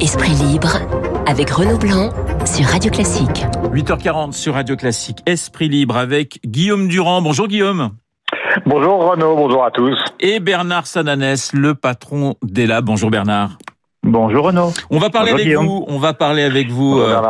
Esprit libre avec Renaud Blanc sur Radio Classique. 8h40 sur Radio Classique. Esprit libre avec Guillaume Durand. Bonjour Guillaume. Bonjour Renaud, bonjour à tous. Et Bernard Sananès, le patron d'Ela. Bonjour Bernard. Bonjour Renaud. On va parler avec vous. On va parler avec vous euh,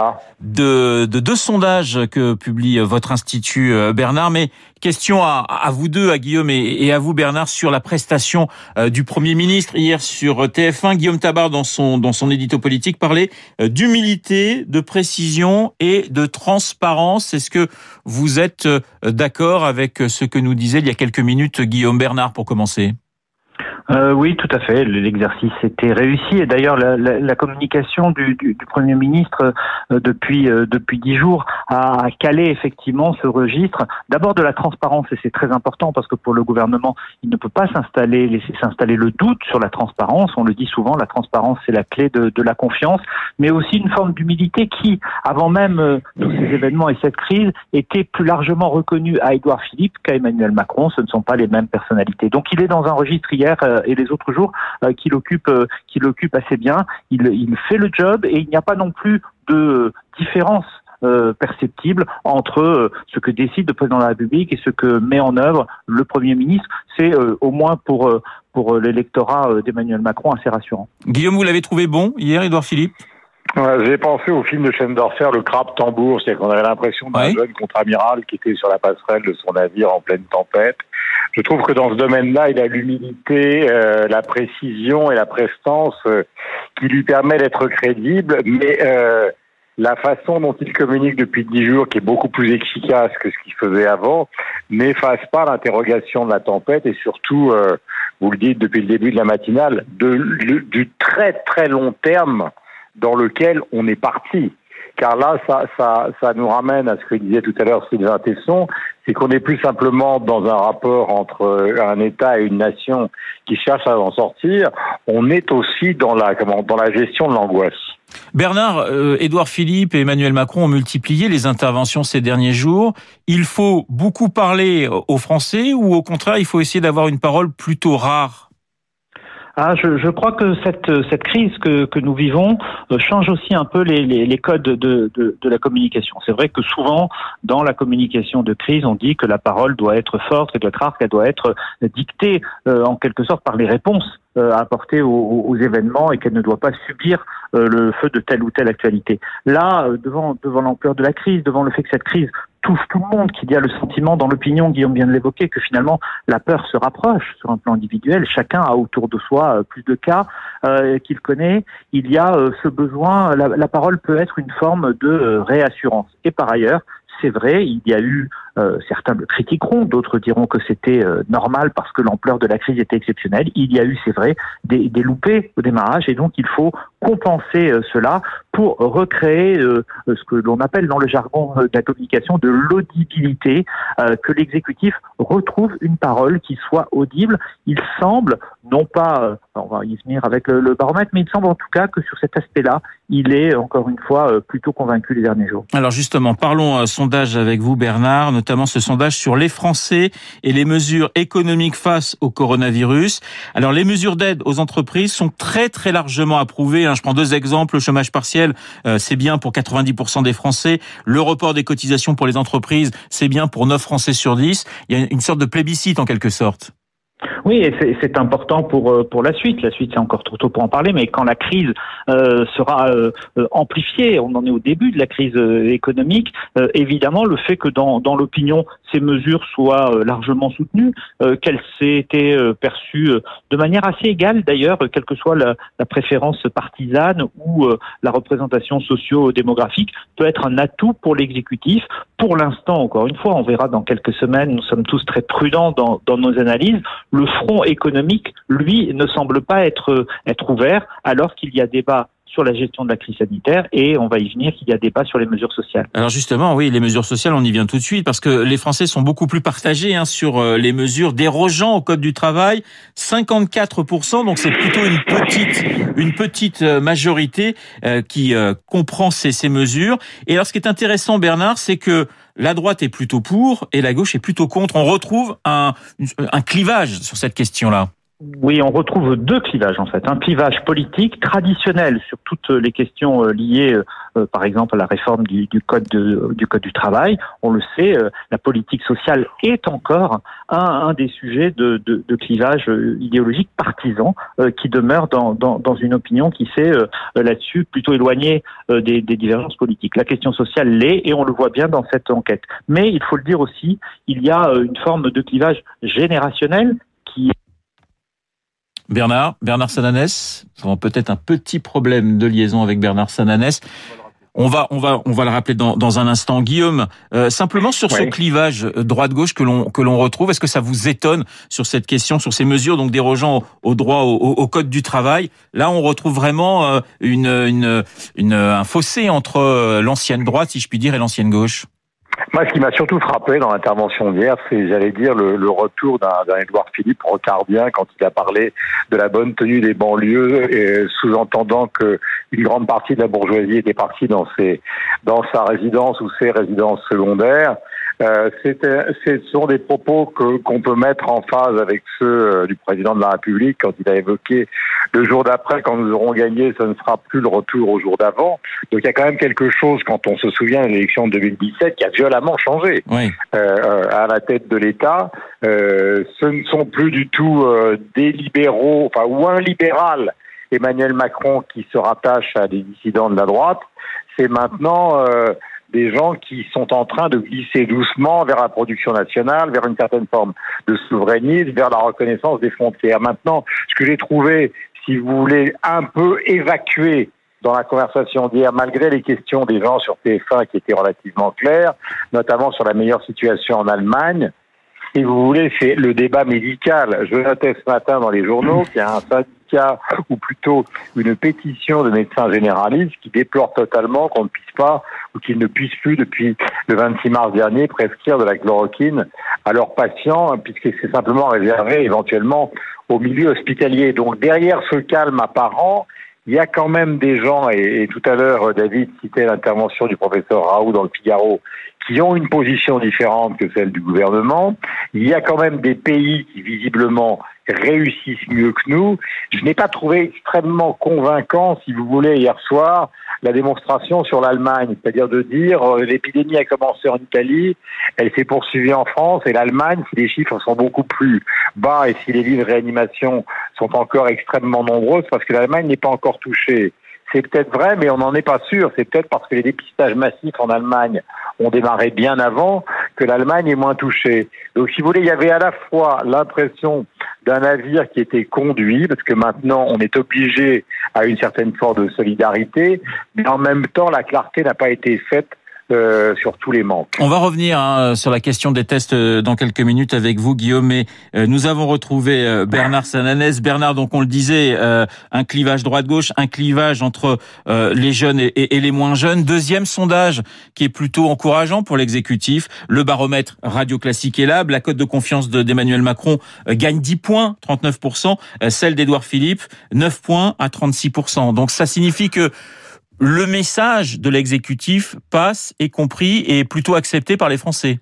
de, de, deux sondages que publie votre institut euh, Bernard. Mais question à, à vous deux, à Guillaume et, à vous Bernard, sur la prestation euh, du Premier ministre hier sur TF1. Guillaume Tabar dans son dans son édito politique parlait d'humilité, de précision et de transparence. Est-ce que vous êtes d'accord avec ce que nous disait il y a quelques minutes Guillaume Bernard pour commencer? Euh, oui, tout à fait. L'exercice était réussi et d'ailleurs la, communication du, Premier ministre euh, depuis euh, depuis dix jours a calé effectivement ce registre. D'abord de la transparence et c'est très important parce que pour le gouvernement, il ne peut pas s'installer laisser s'installer le doute sur la transparence. On le dit souvent, la transparence c'est la clé de, la confiance, mais aussi une forme d'humilité qui, avant même tous ces événements et cette crise, était plus largement reconnue à Édouard Philippe qu'à Emmanuel Macron. Ce ne sont pas les mêmes personnalités. Donc il est dans un registre hier et les autres jours euh, qu'il occupe, euh, qu'il occupe assez bien. Il, fait le job et il n'y a pas non plus de différence euh, perceptible entre ce que décide le président de la République et ce que met en œuvre le Premier ministre. C'est euh, au moins pour, pour l'électorat d'Emmanuel Macron assez rassurant. Guillaume, vous l'avez trouvé bon hier, Edouard Philippe? Ouais, J'ai pensé au film de d'Orfer, Le crabe tambour, c'est-à-dire qu'on avait l'impression d'un jeune contre-amiral qui était sur la passerelle de son navire en pleine tempête. Je trouve que dans ce domaine-là, il a l'humilité, euh, la précision et la prestance euh, qui lui permet d'être crédible, mais euh, la façon dont il communique depuis dix jours, qui est beaucoup plus efficace que ce qu'il faisait avant, n'efface pas l'interrogation de la tempête et surtout, euh, vous le dites depuis le début de la matinale, de, du très très long terme dans lequel on est parti. Car là, ça, ça, ça nous ramène à ce que disait tout à l'heure Sylvain Tesson, c'est qu'on n'est plus simplement dans un rapport entre un État et une nation qui cherche à en sortir, on est aussi dans la, comment, dans la gestion de l'angoisse. Bernard, euh, Édouard Philippe et Emmanuel Macron ont multiplié les interventions ces derniers jours. Il faut beaucoup parler aux Français ou au contraire, il faut essayer d'avoir une parole plutôt rare? Ah, je, je, crois que cette, cette crise que, que nous vivons euh, change aussi un peu les, les, les codes de, de, de, la communication. C'est vrai que souvent, dans la communication de crise, on dit que la parole doit être forte, qu'elle doit être rare, qu'elle doit être dictée euh, en quelque sorte par les réponses euh, apportées aux, aux, événements et qu'elle ne doit pas subir euh, le feu de telle ou telle actualité. Là, euh, devant, devant l'ampleur de la crise, devant le fait que cette crise touche tout le monde, qu'il y a le sentiment dans l'opinion, Guillaume vient de l'évoquer, que finalement la peur se rapproche sur un plan individuel. Chacun a autour de soi euh, plus de cas euh, qu'il connaît. Il y a euh, ce besoin, la, la, parole peut être une forme de réassurance. Et par ailleurs, c'est vrai, il y a eu, euh, certains le critiqueront, d'autres diront que c'était euh, normal parce que l'ampleur de la crise était exceptionnelle. Il y a eu, c'est vrai, des, des, loupés au démarrage et donc il faut compenser euh, cela pour recréer ce que l'on appelle dans le jargon de la communication de l'audibilité, que l'exécutif retrouve une parole qui soit audible. Il semble, non pas, on va y venir avec le, baromètre, mais il semble en tout cas que sur cet aspect-là, il est encore une fois plutôt convaincu les derniers jours. Alors justement, parlons son sondage avec vous, Bernard, ce sondage sur les Français et les mesures économiques face au coronavirus. Alors, les mesures d'aide aux entreprises sont très, très largement approuvées. Hein. Je prends deux exemples. Le chômage partiel, euh, c'est bien pour 90% des Français. Le report des cotisations pour les entreprises, c'est bien pour 9 Français sur 10. Il y a une sorte de plébiscite en quelque sorte. Oui, et c'est important pour euh, pour la suite. La suite, c'est encore trop tôt pour en parler, mais quand la crise euh, sera euh, amplifiée, on en est au début de la crise économique, évidemment, le fait que dans dans l'opinion ces mesures soient largement soutenues, qu'elles aient été perçues de manière assez égale d'ailleurs, quelle que soit la, la préférence partisane ou la représentation socio-démographique, peut être un atout pour l'exécutif. Pour l'instant, encore une fois, on verra dans quelques semaines. Nous sommes tous très prudents dans dans nos analyses. Le front économique, lui, ne semble pas être, être ouvert alors qu'il y a débat sur la gestion de la crise sanitaire et on va y venir qu'il y a débat sur les mesures sociales. Alors justement, oui, les mesures sociales, on y vient tout de suite parce que les Français sont beaucoup plus partagés hein, sur euh, les mesures dérogeant au code du travail. 54%, donc c'est plutôt une petite, une petite euh, majorité euh, qui comprend ces, ces mesures. Et alors ce qui est intéressant, Bernard, c'est que la droite est plutôt pour et la gauche est plutôt contre. On retrouve un, un clivage sur cette question-là. Oui, on retrouve deux clivages en fait. Un clivage politique traditionnel sur toutes les questions euh, liées, euh, par exemple, à la réforme du, code du code du travail. On le sait, euh, la politique sociale est encore un, des sujets de, clivage idéologique partisan qui demeure dans, une opinion qui s'est là-dessus plutôt éloignée des, divergences politiques. La question sociale l'est et on le voit bien dans cette enquête. Mais il faut le dire aussi, il y a une forme de clivage générationnel Bernard, Bernard Sananès, nous avons peut-être un petit problème de liaison avec Bernard Sananès. On va, on va, on va le rappeler dans, dans un instant. Guillaume, euh, simplement sur ce clivage droite-gauche que l'on que l'on retrouve, est-ce que ça vous étonne sur cette question, sur ces mesures donc dérogeant au, droit au, au, code du travail? Là, on retrouve vraiment euh, une, une, une, un fossé entre euh, l'ancienne droite, si je puis dire, et l'ancienne gauche. Moi, ce qui m'a surtout frappé dans l'intervention d'hier, c'est, j'allais dire, le, retour d'un, d'un Édouard Philippe rocardien quand il a parlé de la bonne tenue des banlieues, et sous-entendant que une grande partie de la bourgeoisie était partie dans ses, dans sa résidence ou ses résidences secondaires. Euh, ce sont des propos que, qu'on peut mettre en phase avec ceux euh, du président de la République quand il a évoqué le jour d'après, quand nous aurons gagné, ce ne sera plus le retour au jour d'avant. Donc il y a quand même quelque chose, quand on se souvient de l'élection de 2017, qui a violemment changé euh, euh, à la tête de l'État. Euh, ce ne sont plus du tout euh, des libéraux, enfin ou un libéral, Emmanuel Macron, qui se rattache à des dissidents de la droite. C'est maintenant des gens qui sont en train de glisser doucement vers la production nationale, vers une certaine forme de souverainisme, vers la reconnaissance des frontières. Maintenant, ce que j'ai trouvé, si vous voulez, un peu évacué dans la conversation d'hier, malgré les questions des gens sur TF1 qui étaient relativement claires, notamment sur la meilleure situation en Allemagne, si vous voulez, c'est le débat médical. Je notais ce matin dans les journaux qu'il y a un ou plutôt une pétition de médecins généralistes qui déplore totalement qu'on ne puisse pas, ou qu'ils ne puissent plus depuis le 26 mars dernier, prescrire de la chloroquine à leurs patients, puisque c'est simplement réservé éventuellement au milieu hospitalier. Donc derrière ce calme apparent, il y a quand même des gens, et, tout à l'heure David citait l'intervention du professeur Raoult dans le Figaro, qui ont une position différente que celle du gouvernement. Il y a quand même des pays qui visiblement réussissent mieux que nous. Je n'ai pas trouvé extrêmement convaincant, si vous voulez, hier soir, la démonstration sur l'Allemagne, c'est-à-dire de dire euh, l'épidémie a commencé en Italie, elle s'est poursuivie en France et l'Allemagne, si les chiffres sont beaucoup plus bas et si les lits de réanimation sont encore extrêmement nombreux, parce que l'Allemagne n'est pas encore touchée. C'est peut-être vrai, mais on n'en est pas sûr. C'est peut-être parce que les dépistages massifs en Allemagne ont démarré bien avant que l'Allemagne est moins touchée. Donc, si vous voulez, il y avait à la fois l'impression d'un navire qui était conduit, parce que maintenant on est obligé à une certaine forme de solidarité, mais en même temps la clarté n'a pas été faite euh, sur tous les manques. On va revenir hein, sur la question des tests euh, dans quelques minutes avec vous, Guillaume. Mais euh, nous avons retrouvé Bernard Sananès. Bernard, donc on le disait, un clivage droite-gauche, un clivage entre les jeunes et, les moins jeunes. Deuxième sondage qui est plutôt encourageant pour l'exécutif. Le baromètre Radio Classique est là. La cote de confiance d'Emmanuel Macron gagne 10 points, 39%. Celle d'Edouard Philippe, 9 points à 36%. Donc ça signifie que le message de l'exécutif passe, est compris et est plutôt accepté par les Français.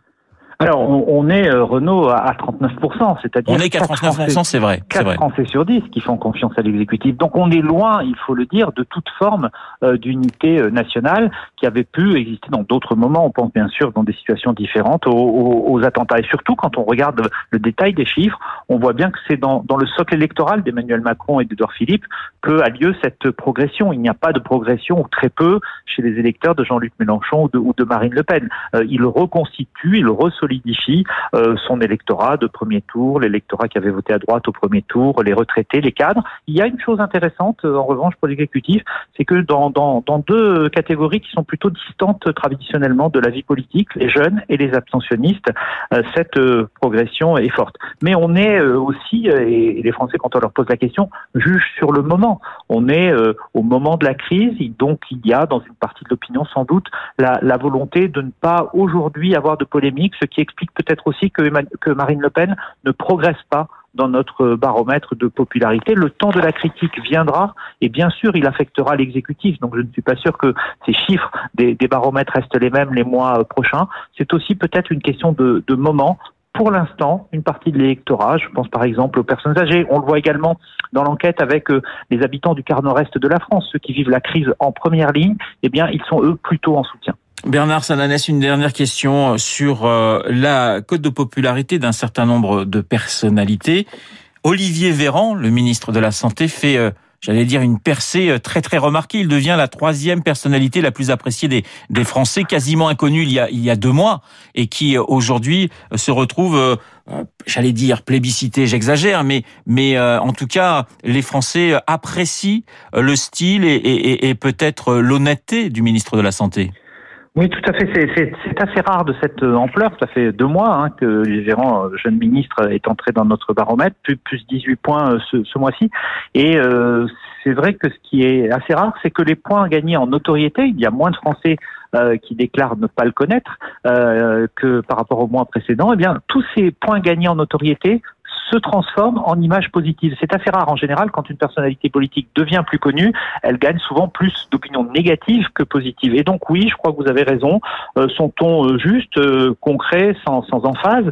Alors, on, est, euh, Renault, à 39%, c'est-à-dire... On est qu'à 39%, c'est vrai. 4 Français sur 10 qui font confiance à l'exécutif. Donc, on est loin, il faut le dire, de toute forme euh, d'unité euh, nationale qui avait pu exister dans d'autres moments. On pense bien sûr dans des situations différentes aux, attentats. Et surtout, quand on regarde le détail des chiffres, on voit bien que c'est dans, le socle électoral d'Emmanuel Macron et d'Edouard Philippe que a lieu cette progression. Il n'y a pas de progression, ou très peu, chez les électeurs de Jean-Luc Mélenchon ou de, ou de, Marine Le Pen. il reconstitue, il resolidifie solidifie euh, son électorat de premier tour, l'électorat qui avait voté à droite au premier tour, les retraités, les cadres. Il y a une chose intéressante, euh, en revanche, pour l'exécutif, c'est que dans, dans, deux catégories qui sont plutôt distantes traditionnellement de la vie politique, les jeunes et les abstentionnistes, euh, cette progression est forte. Mais on est aussi, et les Français, quand on leur pose la question, jugent sur le moment. On est au moment de la crise, donc il y a dans une partie de l'opinion sans doute la, la volonté de ne pas aujourd'hui avoir de polémique, ce qui explique peut-être aussi que, Marine Le Pen ne progresse pas dans notre baromètre de popularité. Le temps de la critique viendra et bien sûr, il affectera l'exécutif. Donc je ne suis pas sûr que ces chiffres des, baromètres restent les mêmes les mois prochains. C'est aussi peut-être une question de, de moment pour l'instant une partie de l'électorat. Je pense par exemple aux personnes âgées. On le voit également dans l'enquête avec euh, les habitants du quart nord-est de la France, ceux qui vivent la crise en première ligne. Eh bien, ils sont eux plutôt en soutien. Bernard Sananès, une dernière question euh, sur euh, la cote de popularité d'un certain nombre de personnalités. Olivier Véran, le ministre de la Santé, fait j'allais dire, une percée euh, très très remarquée. Il devient la troisième personnalité la plus appréciée des, des Français, quasiment inconnu il y a, il y a deux mois, et qui euh, aujourd'hui euh, se retrouve, j'allais dire, plébiscité, j'exagère, mais, mais en tout cas, les Français apprécient le style et, et, et peut-être l'honnêteté du ministre de la Santé. Oui, tout à fait. C'est assez rare de cette euh, ampleur. Ça fait deux mois hein, que le gérant euh, jeune ministre est entré dans notre baromètre, plus, plus 18 points euh, ce, ce mois-ci. Et c'est vrai que ce qui est assez rare, c'est que les points gagnés en notoriété, il y a moins de Français qui déclarent ne pas le connaître que par rapport au mois précédent, eh bien tous ces points gagnés en notoriété se transforme en image positive. C'est assez rare en général quand une personnalité politique devient plus connue, elle gagne souvent plus d'opinions négatives que positives. Et donc oui, je crois que vous avez raison. Euh, son ton euh, juste, euh, concret, sans, sans emphase.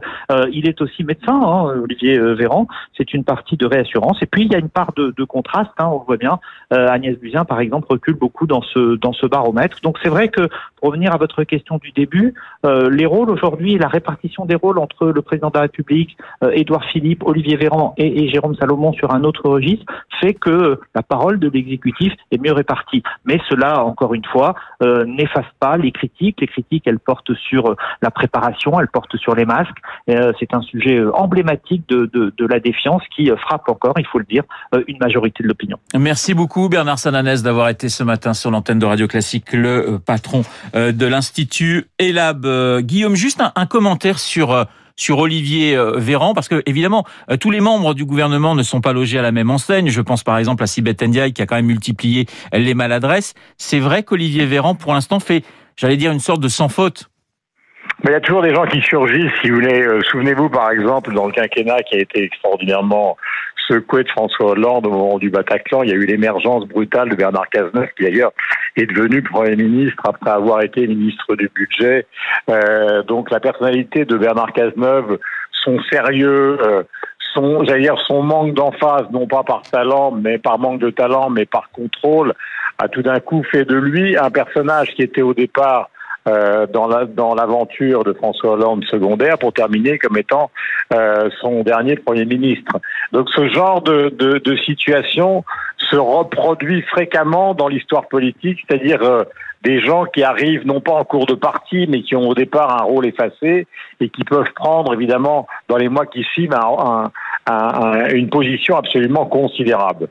il est aussi médecin, hein, Olivier Véran. C'est une partie de réassurance. Et puis il y a une part de, de contraste. Hein, on le voit bien. Agnès Buzyn, par exemple, recule beaucoup dans ce dans ce baromètre. Donc c'est vrai que pour revenir à votre question du début, les rôles aujourd'hui, la répartition des rôles entre le président de la République, Édouard Philippe, Olivier Véran et, Jérôme Salomon sur un autre registre fait que la parole de l'exécutif est mieux répartie. Mais cela, encore une fois, euh, n'efface pas les critiques. Les critiques, elles portent sur euh, la préparation, elles portent sur les masques. Euh, c'est un sujet emblématique de, la défiance qui frappe encore, il faut le dire, une majorité de l'opinion. Merci beaucoup Bernard Sananès d'avoir été ce matin sur l'antenne de Radio Classique, le patron de l'Institut ELAB. Guillaume, juste un commentaire sur sur Olivier euh, Véran, parce que évidemment, euh, tous les membres du gouvernement ne sont pas logés à la même enseigne. Je pense par exemple à Sibeth Ndiaye qui a quand même multiplié les maladresses. C'est vrai qu'Olivier Véran, pour l'instant, fait, j'allais dire, une sorte de sans faute. Mais il y a toujours des gens qui surgissent, si vous voulez. Euh, souvenez-vous, par exemple, dans le quinquennat qui a été extraordinairement secoué de François Hollande au moment du Bataclan, il y a eu l'émergence brutale de Bernard Cazeneuve, qui d'ailleurs est devenu Premier ministre après avoir été ministre du Budget. Euh, donc la personnalité de Bernard Cazeneuve, son sérieux, euh, son, dire, son manque d'emphase, non pas par talent, mais par manque de talent, mais par contrôle, a tout d'un coup fait de lui un personnage qui était au départ euh, dans la, dans l'aventure de François Hollande secondaire pour terminer comme étant euh, son dernier premier ministre. Donc ce genre de, de, de situation se reproduit fréquemment dans l'histoire politique, c'est-à-dire euh, des gens qui arrivent non pas en cours de parti, mais qui ont au départ un rôle effacé et qui peuvent prendre évidemment dans les mois qui suivent un, un, une position absolument considérable.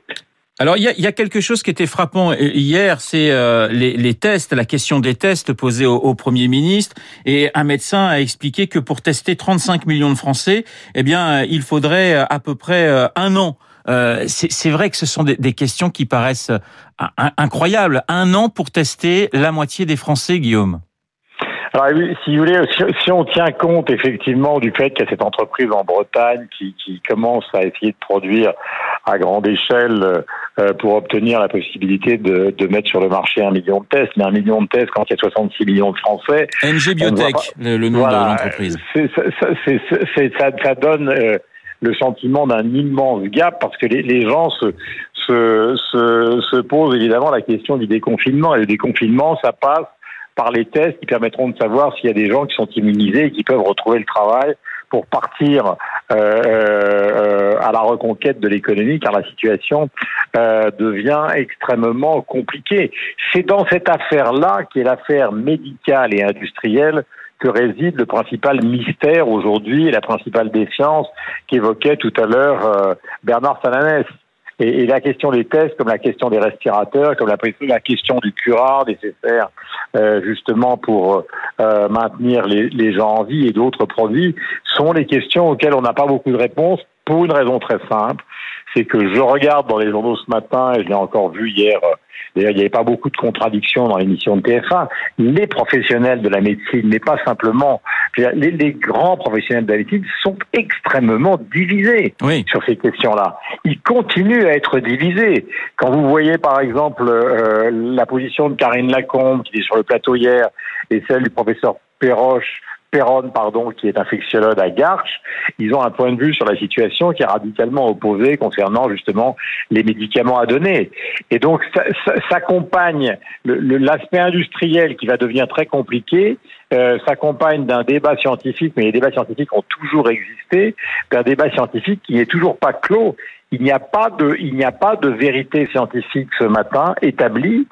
Alors il y a, y a, quelque chose qui était frappant hier, c'est euh, les, les, tests, la question des tests posés au, au, Premier ministre. Et un médecin a expliqué que pour tester 35 millions de Français, eh bien, il faudrait à peu près euh, un an. Euh, c'est vrai que ce sont des, des questions qui paraissent incroyables. Un an pour tester la moitié des Français, Guillaume. Alors, si vous voulez, si, on tient compte effectivement du fait qu'il y a cette entreprise en Bretagne qui, qui, commence à essayer de produire à grande échelle euh, pour obtenir la possibilité de, de, mettre sur le marché un million de tests, mais un million de tests quand il y a 66 millions de Français. NG Biotech, le, nom de l'entreprise. Ça, ça, donne euh, le sentiment d'un immense gap parce que les, les gens se, se, se, se posent évidemment la question du déconfinement. Et le déconfinement, ça passe par les tests qui permettront de savoir s'il y a des gens qui sont immunisés et qui peuvent retrouver le travail pour partir euh, euh, à la reconquête de l'économie, car la situation euh, devient extrêmement compliquée. C'est dans cette affaire-là, qui est l'affaire médicale et industrielle, que réside le principal mystère aujourd'hui et la principale défiance qu'évoquait tout à l'heure euh, Bernard Sananès. Et, la question des tests, comme la question des respirateurs, comme la, la question du curare nécessaire euh, justement pour euh, maintenir les, les, gens en vie et d'autres produits, sont les questions auxquelles on n'a pas beaucoup de réponses pour une raison très simple, c'est que je regarde dans les journaux ce matin, et je l'ai encore vu hier, euh, d'ailleurs il n'y avait pas beaucoup de contradictions dans l'émission de TF1, les professionnels de la médecine, mais pas simplement, les, les grands professionnels de la médecine sont extrêmement divisés sur ces questions-là. Ils continuent à être divisés. Quand vous voyez par exemple euh, la position de Karine Lacombe, qui est sur le plateau hier, et celle du professeur Perroche, Perron, pardon, qui est infectiologue à Garches, ils ont un point de vue sur la situation qui est radicalement opposé concernant justement les médicaments à donner. Et donc, ça s'accompagne l'aspect industriel qui va devenir très compliqué, euh, s'accompagne d'un débat scientifique, mais les débats scientifiques ont toujours existé, d'un débat scientifique qui n'est toujours pas clos. Il n'y a pas de, il n'y a pas de vérité scientifique ce matin établie,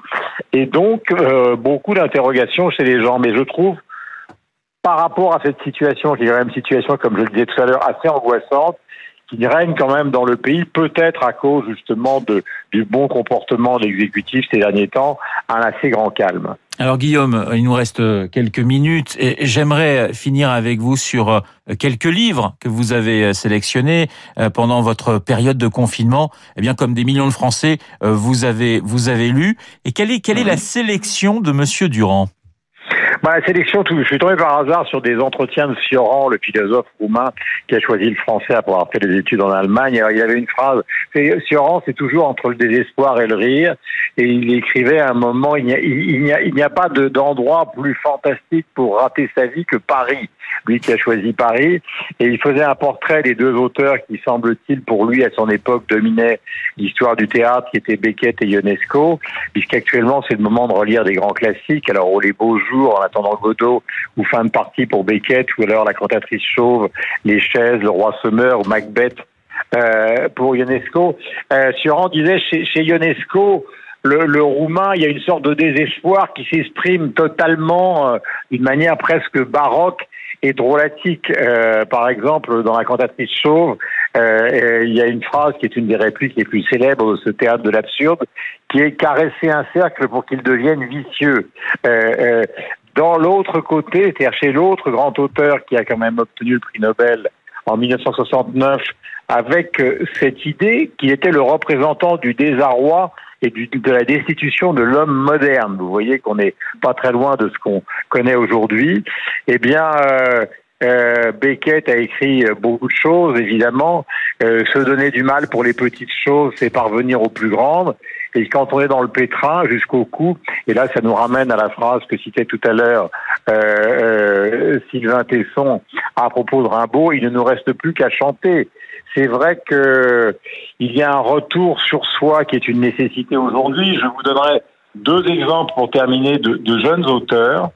et donc euh, beaucoup d'interrogations chez les gens. Mais je trouve par rapport à cette situation, qui est quand même une situation, comme je le disais tout à l'heure, assez angoissante, qui règne quand même dans le pays, peut-être à cause justement de, du bon comportement de l'exécutif ces derniers temps, un assez grand calme. Alors Guillaume, il nous reste quelques minutes et j'aimerais finir avec vous sur quelques livres que vous avez sélectionnés euh, pendant votre période de confinement. Eh bien, comme des millions de Français, euh, vous avez vous avez lu. Et quelle est quelle est la sélection de Monsieur Durand? Bah, la sélection, je suis tombé par hasard sur des entretiens de Sioran, le philosophe roumain qui a choisi le français après avoir fait des études en Allemagne. Alors, il y avait une phrase, Sioran, c'est toujours entre le désespoir et le rire. Et il écrivait à un moment, il n'y a, pas d'endroit plus fantastique pour rater sa vie que Paris. Lui qui a choisi Paris. Et il faisait un portrait des deux auteurs qui, semble-t-il, pour lui, à son époque, dominaient l'histoire du théâtre, qui étaient Beckett et Ionesco, puisqu'actuellement, c'est le moment de relire des grands classiques. Alors, oh, les beaux jours, en attendant Godot, ou fin de partie pour Beckett, ou alors la cantatrice chauve, les chaises, le roi semeur, ou Macbeth euh, pour Ionesco. Euh, Sioran disait chez, chez Ionesco, le, le, roumain, il y a une sorte de désespoir qui s'exprime totalement euh, d'une manière presque baroque et drôlatique. Euh, par exemple, dans la cantatrice chauve, euh, il y a une phrase qui est une des répliques les plus célèbres de ce théâtre de l'absurde, qui est caresser un cercle pour qu'il devienne vicieux. Euh, dans l'autre côté, c'est-à-dire chez l'autre grand auteur qui a quand même obtenu le prix Nobel en 1969, avec euh, cette idée qu'il était le représentant du désarroi et du, de la destitution de l'homme moderne. Vous voyez qu'on n'est pas très loin de ce qu'on connaît aujourd'hui. Eh bien, euh, euh, Beckett a écrit beaucoup de choses, évidemment. Euh, se donner du mal pour les petites choses, c'est parvenir aux plus grandes. Et quand on est dans le pétrin jusqu'au cou, et là ça nous ramène à la phrase que citait tout à l'heure euh, euh, Sylvain Tesson à propos de Rimbaud, il ne nous reste plus qu'à chanter. C'est vrai que il y a un retour sur soi qui est une nécessité aujourd'hui. Je vous donnerai deux exemples pour terminer de, jeunes auteurs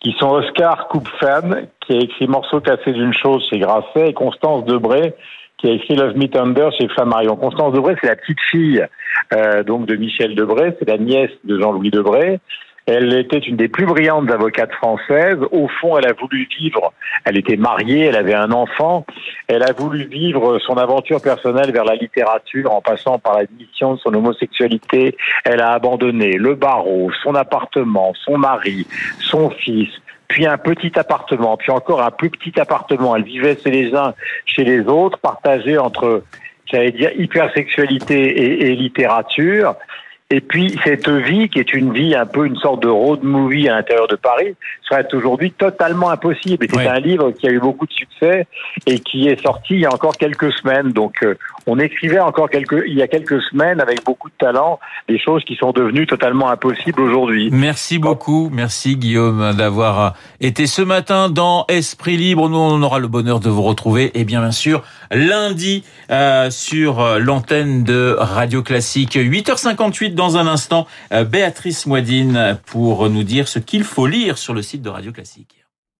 qui sont Oscar Kupfan, qui a écrit Morceau cassé d'une chose chez Grasset, et Constance Debré, qui a écrit Love Me Tender chez Flammarion. Constance Debré, c'est la petite fille euh, donc de Michel Debré, c'est la nièce de Jean-Louis Debré. Elle était une des plus brillantes avocates françaises. Au fond, elle a voulu vivre. Elle était mariée, elle avait un enfant. Elle a voulu vivre son aventure personnelle vers la littérature en passant par l'admission de son homosexualité. Elle a abandonné le barreau, son appartement, son mari, son fils, puis un petit appartement, puis encore un plus petit appartement. Elle vivait chez les uns, chez les autres, partagée entre, j'allais dire, hypersexualité et, et littérature. Et puis cette vie, qui est une vie un peu une sorte de road movie à l'intérieur de Paris, serait aujourd'hui totalement impossible. Et c'est un livre qui a eu beaucoup de succès et qui est sorti il y a encore quelques semaines. Donc euh, on écrivait encore quelques, il y a quelques semaines avec beaucoup de talent des choses qui sont devenues totalement impossibles aujourd'hui. Merci beaucoup, merci Guillaume d'avoir été ce matin dans Esprit Libre. Nous on aura le bonheur de vous retrouver et bien bien sûr lundi euh, sur l'antenne de Radio Classique 8h58 dans un instant, euh, Béatrice Moidine pour nous dire ce qu'il faut lire sur le site de Radio Classique.